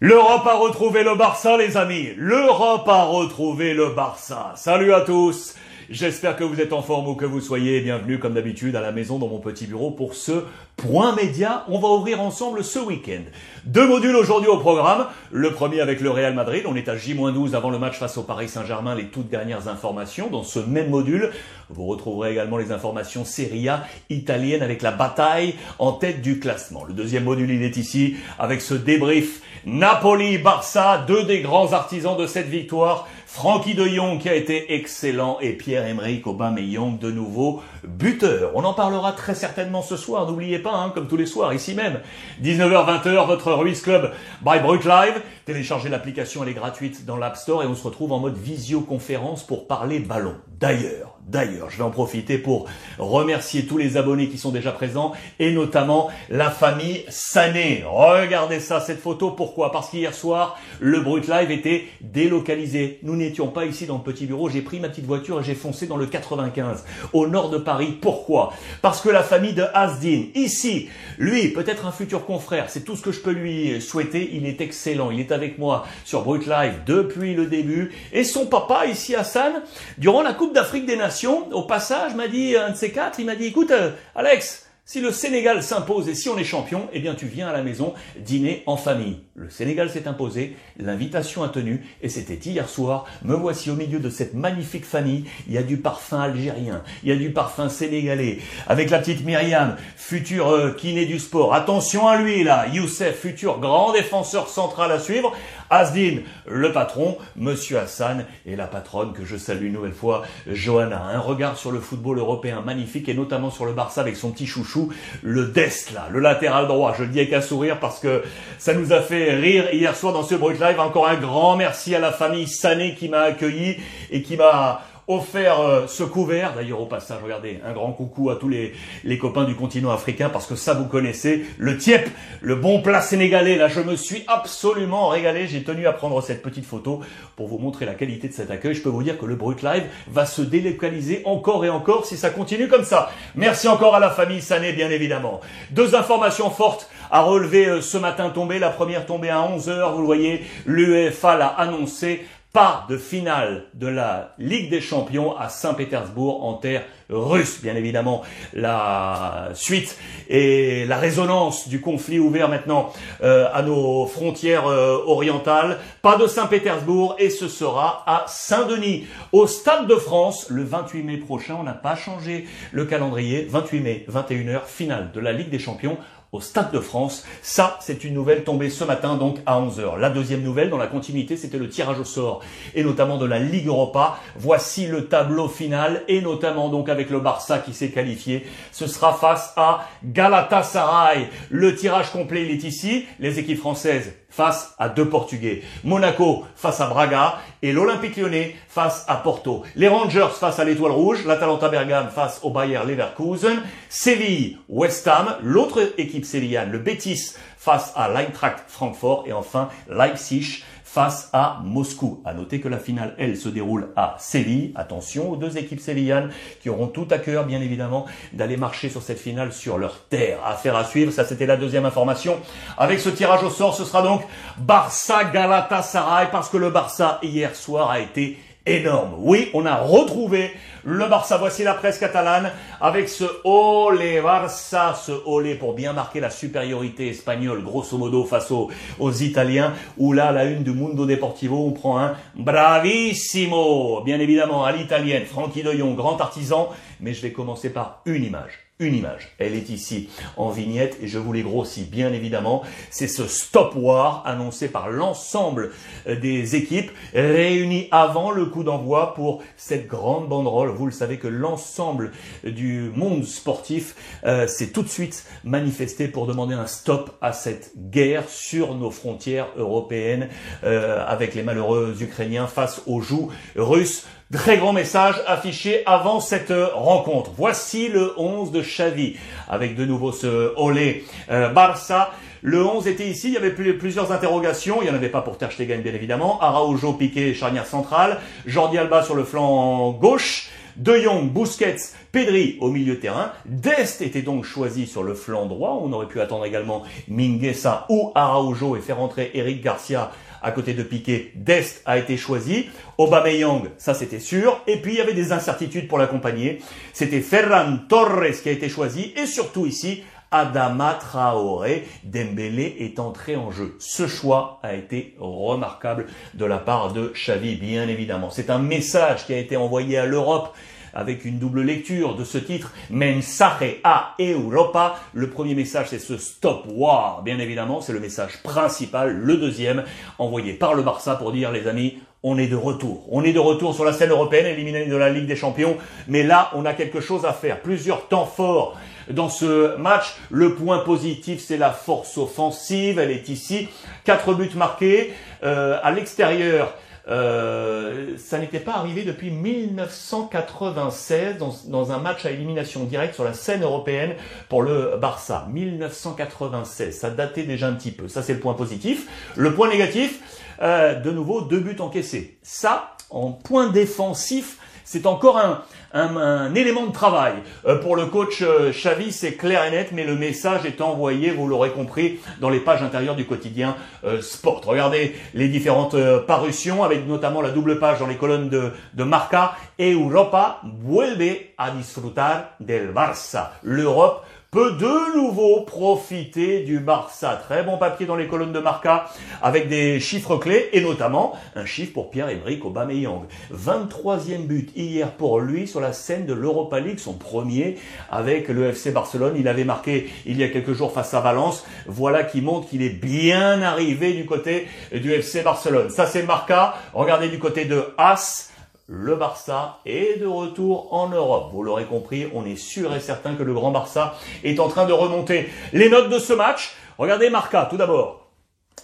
L'Europe a retrouvé le Barça, les amis. L'Europe a retrouvé le Barça. Salut à tous. J'espère que vous êtes en forme ou que vous soyez bienvenue comme d'habitude à la maison dans mon petit bureau pour ce point média. On va ouvrir ensemble ce week-end. Deux modules aujourd'hui au programme. Le premier avec le Real Madrid. On est à J-12 avant le match face au Paris Saint-Germain. Les toutes dernières informations dans ce même module. Vous retrouverez également les informations Serie A italienne avec la bataille en tête du classement. Le deuxième module, il est ici avec ce débrief Napoli-Barça, deux des grands artisans de cette victoire. Francky de Jong qui a été excellent et Pierre-Emerick Aubameyang de nouveau buteur. On en parlera très certainement ce soir, n'oubliez pas, hein, comme tous les soirs, ici même. 19h-20h, votre Ruiz Club by Brut Live. Téléchargez l'application, elle est gratuite dans l'App Store et on se retrouve en mode visioconférence pour parler ballon. D'ailleurs, d'ailleurs, je vais en profiter pour remercier tous les abonnés qui sont déjà présents et notamment la famille Sané. Regardez ça, cette photo. Pourquoi? Parce qu'hier soir, le Brut Live était délocalisé. Nous n'étions pas ici dans le petit bureau. J'ai pris ma petite voiture et j'ai foncé dans le 95, au nord de Paris. Pourquoi? Parce que la famille de Asdin, ici, lui, peut-être un futur confrère, c'est tout ce que je peux lui souhaiter. Il est excellent. Il est avec moi sur Brut Live depuis le début. Et son papa, ici, Hassan, durant la Coupe d'Afrique des Nations, au passage, m'a dit, un de ces quatre, il m'a dit, écoute, euh, Alex, si le Sénégal s'impose et si on est champion, eh bien tu viens à la maison dîner en famille. Le Sénégal s'est imposé, l'invitation a tenu et c'était hier soir. Me voici au milieu de cette magnifique famille. Il y a du parfum algérien, il y a du parfum sénégalais. Avec la petite Myriam, futur euh, kiné du sport. Attention à lui là, Youssef, futur grand défenseur central à suivre. Asdin, le patron, Monsieur Hassan et la patronne que je salue une nouvelle fois, Johanna. Un regard sur le football européen magnifique et notamment sur le Barça avec son petit chouchou le Dest là, le latéral droit. Je le dis avec un sourire parce que ça nous a fait rire hier soir dans ce Brut Live. Encore un grand merci à la famille Sané qui m'a accueilli et qui m'a offert euh, ce couvert. D'ailleurs, au passage, regardez, un grand coucou à tous les, les copains du continent africain parce que ça, vous connaissez. Le tiep, le bon plat sénégalais. Là, je me suis absolument régalé. J'ai tenu à prendre cette petite photo pour vous montrer la qualité de cet accueil. Je peux vous dire que le Brut Live va se délocaliser encore et encore si ça continue comme ça. Merci encore à la famille Sané, bien évidemment. Deux informations fortes à relever euh, ce matin tombé. La première tombée à 11h. Vous le voyez, l'UEFA l'a annoncé pas de finale de la Ligue des Champions à Saint-Pétersbourg en terre russe. Bien évidemment, la suite et la résonance du conflit ouvert maintenant euh, à nos frontières euh, orientales. Pas de Saint-Pétersbourg et ce sera à Saint-Denis, au Stade de France, le 28 mai prochain. On n'a pas changé le calendrier. 28 mai, 21h, finale de la Ligue des Champions au Stade de France. Ça, c'est une nouvelle tombée ce matin, donc à 11h. La deuxième nouvelle, dans la continuité, c'était le tirage au sort, et notamment de la Ligue Europa. Voici le tableau final, et notamment donc avec le Barça qui s'est qualifié. Ce sera face à Galatasaray. Le tirage complet, il est ici. Les équipes françaises face à deux Portugais. Monaco face à Braga et l'Olympique lyonnais face à Porto. Les Rangers face à l'Étoile Rouge, l'Atalanta Bergame face au Bayer Leverkusen, Séville, West Ham, l'autre équipe sévillane, le Betis face à l'Eintracht Francfort et enfin Leipzig face à Moscou. À noter que la finale, elle, se déroule à Séville. Attention aux deux équipes sévillanes qui auront tout à cœur, bien évidemment, d'aller marcher sur cette finale sur leur terre. Affaire à suivre. Ça, c'était la deuxième information. Avec ce tirage au sort, ce sera donc Barça Galatasaray parce que le Barça hier soir a été énorme. Oui, on a retrouvé le Barça. Voici la presse catalane avec ce olé Barça, ce olé pour bien marquer la supériorité espagnole, grosso modo, face aux, Italiens. Où là, la une du Mundo Deportivo, on prend un bravissimo, bien évidemment, à l'italienne. Frankie de grand artisan. Mais je vais commencer par une image une image. Elle est ici en vignette et je vous l'ai grossi bien évidemment. C'est ce stop war annoncé par l'ensemble euh, des équipes réunies avant le coup d'envoi pour cette grande banderole. Vous le savez que l'ensemble du monde sportif euh, s'est tout de suite manifesté pour demander un stop à cette guerre sur nos frontières européennes euh, avec les malheureux Ukrainiens face aux joues russes. Très grand message affiché avant cette rencontre. Voici le 11 de Xavi avec de nouveau ce olé euh, Barça. Le 11 était ici, il y avait plusieurs interrogations, il n'y en avait pas pour Ter Stegen bien évidemment, Araujo, Piqué, charnière centrale, Jordi Alba sur le flanc gauche, De Jong, Busquets, Pedri au milieu de terrain. Dest était donc choisi sur le flanc droit. On aurait pu attendre également Minguesa ou Araujo et faire entrer Eric Garcia à côté de Piqué, Dest a été choisi. Aubameyang, ça c'était sûr. Et puis il y avait des incertitudes pour l'accompagner. C'était Ferran Torres qui a été choisi. Et surtout ici, Adama Traoré. Dembélé est entré en jeu. Ce choix a été remarquable de la part de Xavi, bien évidemment. C'est un message qui a été envoyé à l'Europe avec une double lecture de ce titre, Mensaje a Europa. Le premier message, c'est ce Stop War, bien évidemment, c'est le message principal. Le deuxième, envoyé par le Barça pour dire, les amis, on est de retour. On est de retour sur la scène européenne, éliminé de la Ligue des Champions. Mais là, on a quelque chose à faire. Plusieurs temps forts dans ce match. Le point positif, c'est la force offensive. Elle est ici. Quatre buts marqués. Euh, à l'extérieur, euh, ça n'était pas arrivé depuis 1996 dans, dans, un match à élimination directe sur la scène européenne pour le Barça. 1996, ça datait déjà un petit peu. Ça, c'est le point positif. Le point négatif, euh, de nouveau, deux buts encaissés. Ça, en point défensif, c'est encore un, un, élément de travail. Euh, pour le coach euh, Xavi, c'est clair et net, mais le message est envoyé, vous l'aurez compris, dans les pages intérieures du quotidien euh, Sport. Regardez les différentes parutions, avec notamment la double page dans les colonnes de, de Marca. Europa vuelve a disfrutar del Barça. L'Europe peut de nouveau profiter du Barça. Très bon papier dans les colonnes de Marca avec des chiffres clés et notamment un chiffre pour Pierre-Emerick Aubameyang. 23e but hier pour lui sur la scène de l'Europa League, son premier avec le FC Barcelone. Il avait marqué il y a quelques jours face à Valence. Voilà qui montre qu'il est bien arrivé du côté du FC Barcelone. Ça c'est Marca. Regardez du côté de As le Barça est de retour en Europe. Vous l'aurez compris, on est sûr et certain que le grand Barça est en train de remonter. Les notes de ce match, regardez Marca tout d'abord.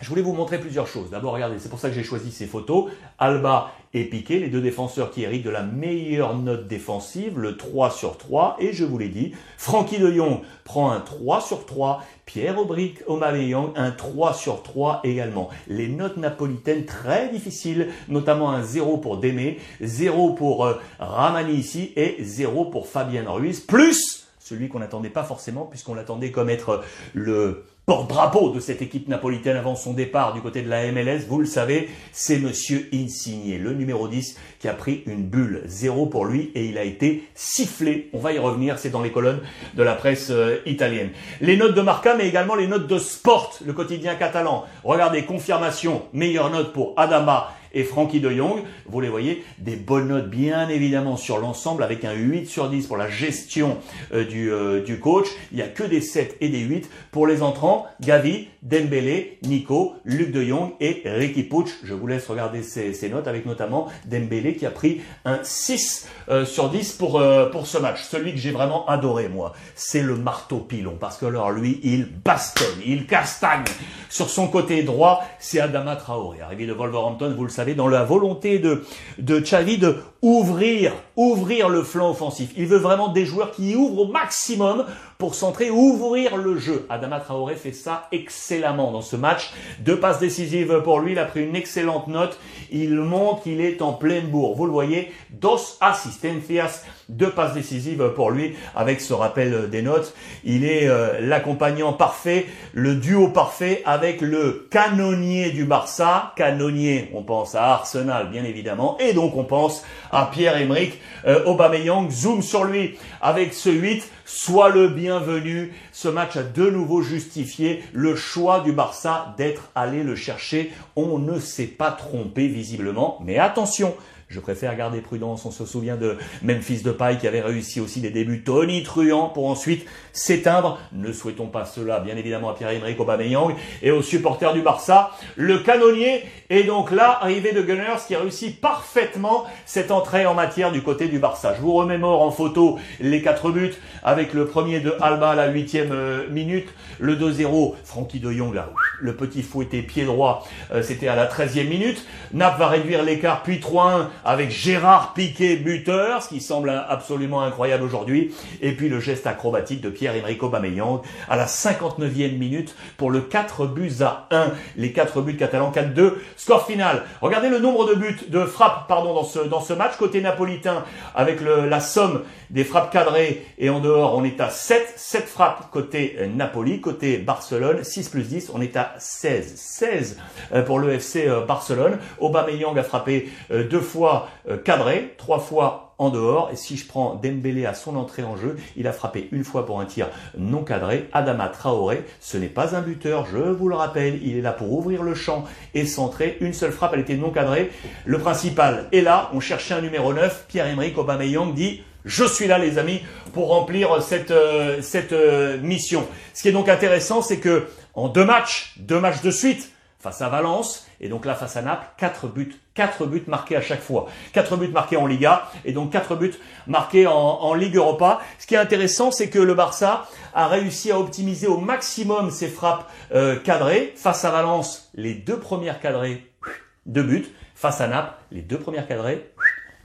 Je voulais vous montrer plusieurs choses. D'abord, regardez, c'est pour ça que j'ai choisi ces photos. Alba et Piqué, les deux défenseurs qui héritent de la meilleure note défensive, le 3 sur 3. Et je vous l'ai dit, Francky de Jong prend un 3 sur 3. Pierre Aubric Aubameyang, un 3 sur 3 également. Les notes napolitaines très difficiles, notamment un 0 pour Démé, 0 pour euh, Ramani ici et 0 pour Fabien Ruiz, plus celui qu'on n'attendait pas forcément, puisqu'on l'attendait comme être le porte-drapeau de cette équipe napolitaine avant son départ du côté de la MLS, vous le savez, c'est Monsieur Insigne, le numéro 10, qui a pris une bulle. Zéro pour lui et il a été sifflé. On va y revenir, c'est dans les colonnes de la presse euh, italienne. Les notes de Marca, mais également les notes de Sport, le quotidien catalan. Regardez, confirmation, meilleure note pour Adama et Frankie de Jong. Vous les voyez, des bonnes notes bien évidemment sur l'ensemble avec un 8 sur 10 pour la gestion euh, du, euh, du coach. Il n'y a que des 7 et des 8 pour les entrants. Gavi, Dembélé, Nico, Luc de Jong et Ricky Pucci. Je vous laisse regarder ces, notes avec notamment Dembélé qui a pris un 6 euh, sur 10 pour, pour ce match. Celui que j'ai vraiment adoré moi, c'est le marteau pilon parce que alors lui, il bastonne, il castagne. Sur son côté droit, c'est Adama Traoré, arrivé de Wolverhampton, vous le savez, dans la volonté de, de Xavi de ouvrir, ouvrir le flanc offensif. Il veut vraiment des joueurs qui ouvrent au maximum pour centrer, ouvrir le jeu. Adama Traoré fait ça excellemment dans ce match. Deux passes décisives pour lui, il a pris une excellente note. Il montre qu'il est en pleine bourre. Vous le voyez, dos asistencias, deux passes décisives pour lui avec ce rappel des notes. Il est euh, l'accompagnant parfait, le duo parfait avec le canonnier du Barça. Canonnier, on pense à Arsenal bien évidemment, et donc on pense à Pierre-Emerick euh, Aubameyang. Zoom sur lui avec ce 8 Sois le bienvenu. Ce match a de nouveau justifié le choix du Barça d'être allé le chercher. On ne s'est pas trompé visiblement. Mais attention, je préfère garder prudence. On se souvient de Memphis Depay qui avait réussi aussi des débuts tonitruants pour ensuite s'éteindre. Ne souhaitons pas cela, bien évidemment, à Pierre-Emerick Aubameyang et aux supporters du Barça. Le canonnier est donc là, arrivé de Gunners, qui a réussi parfaitement cette entrée en matière du côté du Barça. Je vous remémore en photo les quatre buts avec le premier de Alba à la huitième euh, minute, le 2-0, Francky de Jong là, le petit fouetté pied droit, euh, c'était à la 13e minute. Naples va réduire l'écart, puis 3-1 avec Gérard Piquet buteur, ce qui semble absolument incroyable aujourd'hui. Et puis le geste acrobatique de Pierre-Emerick Aubameyang à la 59e minute pour le 4 buts à 1. Les 4 buts catalans, 4-2. Score final. Regardez le nombre de buts, de frappes, pardon, dans ce, dans ce match. Côté napolitain, avec la somme des frappes cadrées et en dehors, on est à 7. 7 frappes côté Napoli. Côté Barcelone, 6 plus 10, on est à 16. 16 euh, pour le FC euh, Barcelone. Aubameyang a frappé euh, deux fois cadré, trois fois en dehors. Et si je prends Dembélé à son entrée en jeu, il a frappé une fois pour un tir non cadré. Adama Traoré, ce n'est pas un buteur, je vous le rappelle, il est là pour ouvrir le champ et centrer. Une seule frappe, elle était non cadrée. Le principal est là, on cherchait un numéro 9. Pierre-Emerick Aubameyang dit je suis là, les amis, pour remplir cette, euh, cette euh, mission. Ce qui est donc intéressant, c'est que en deux matchs, deux matchs de suite, face à Valence, et donc là face à Naples, quatre buts, quatre buts marqués à chaque fois. Quatre buts marqués en Liga, et donc quatre buts marqués en, Ligue Europa. Ce qui est intéressant, c'est que le Barça a réussi à optimiser au maximum ses frappes euh, cadrées. Face à Valence, les deux premières cadrées, deux buts. Face à Naples, les deux premières cadrées,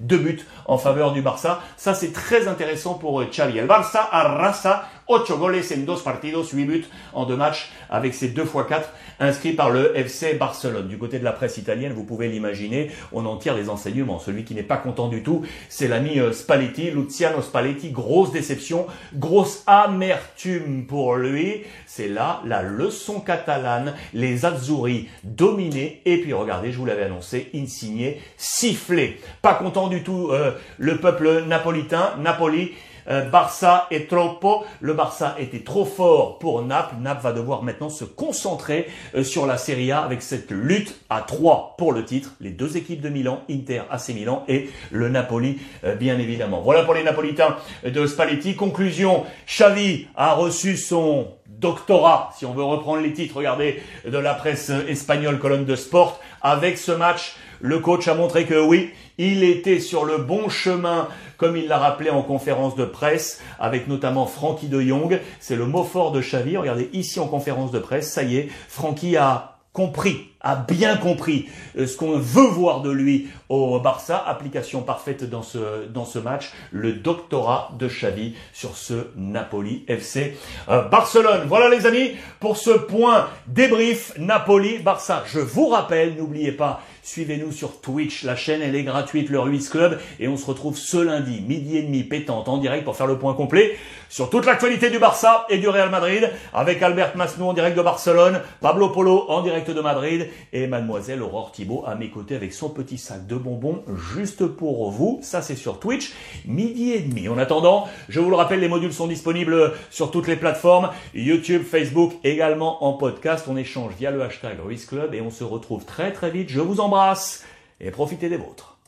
deux buts en faveur du Barça. Ça, c'est très intéressant pour Xavi. El Barça arrasa 8 goles en dos partidos, 8 buts en deux matchs avec ses 2 x 4 inscrits par le FC Barcelone. Du côté de la presse italienne, vous pouvez l'imaginer, on en tire les enseignements. Celui qui n'est pas content du tout, c'est l'ami euh, Spalletti, Luciano Spalletti. Grosse déception, grosse amertume pour lui. C'est là la leçon catalane, les Azzurri dominés. Et puis regardez, je vous l'avais annoncé, Insigné sifflé. Pas content du tout euh, le peuple napolitain, Napoli Barça est troppo. Le Barça était trop fort pour Naples. Naples va devoir maintenant se concentrer euh, sur la Serie A avec cette lutte à trois pour le titre. Les deux équipes de Milan, Inter, AC Milan et le Napoli, euh, bien évidemment. Voilà pour les Napolitains de Spalletti. Conclusion, Xavi a reçu son doctorat, si on veut reprendre les titres, regardez, de la presse espagnole, colonne de sport, avec ce match le coach a montré que oui, il était sur le bon chemin, comme il l'a rappelé en conférence de presse, avec notamment Frankie de Jong. C'est le mot fort de Xavi. Regardez ici en conférence de presse, ça y est, Frankie a compris, a bien compris euh, ce qu'on veut voir de lui au Barça. Application parfaite dans ce, dans ce match. Le doctorat de Xavi sur ce Napoli FC euh, Barcelone. Voilà les amis pour ce point débrief Napoli-Barça. Je vous rappelle, n'oubliez pas, Suivez-nous sur Twitch, la chaîne elle est gratuite, le Ruiz Club, et on se retrouve ce lundi, midi et demi, pétante, en direct pour faire le point complet sur toute l'actualité du Barça et du Real Madrid, avec Albert Masnou en direct de Barcelone, Pablo Polo en direct de Madrid, et mademoiselle Aurore Thibault à mes côtés avec son petit sac de bonbons juste pour vous. Ça c'est sur Twitch, midi et demi. En attendant, je vous le rappelle, les modules sont disponibles sur toutes les plateformes, YouTube, Facebook, également en podcast. On échange via le hashtag Ruiz Club et on se retrouve très très vite. Je vous embrasse et profitez des vôtres.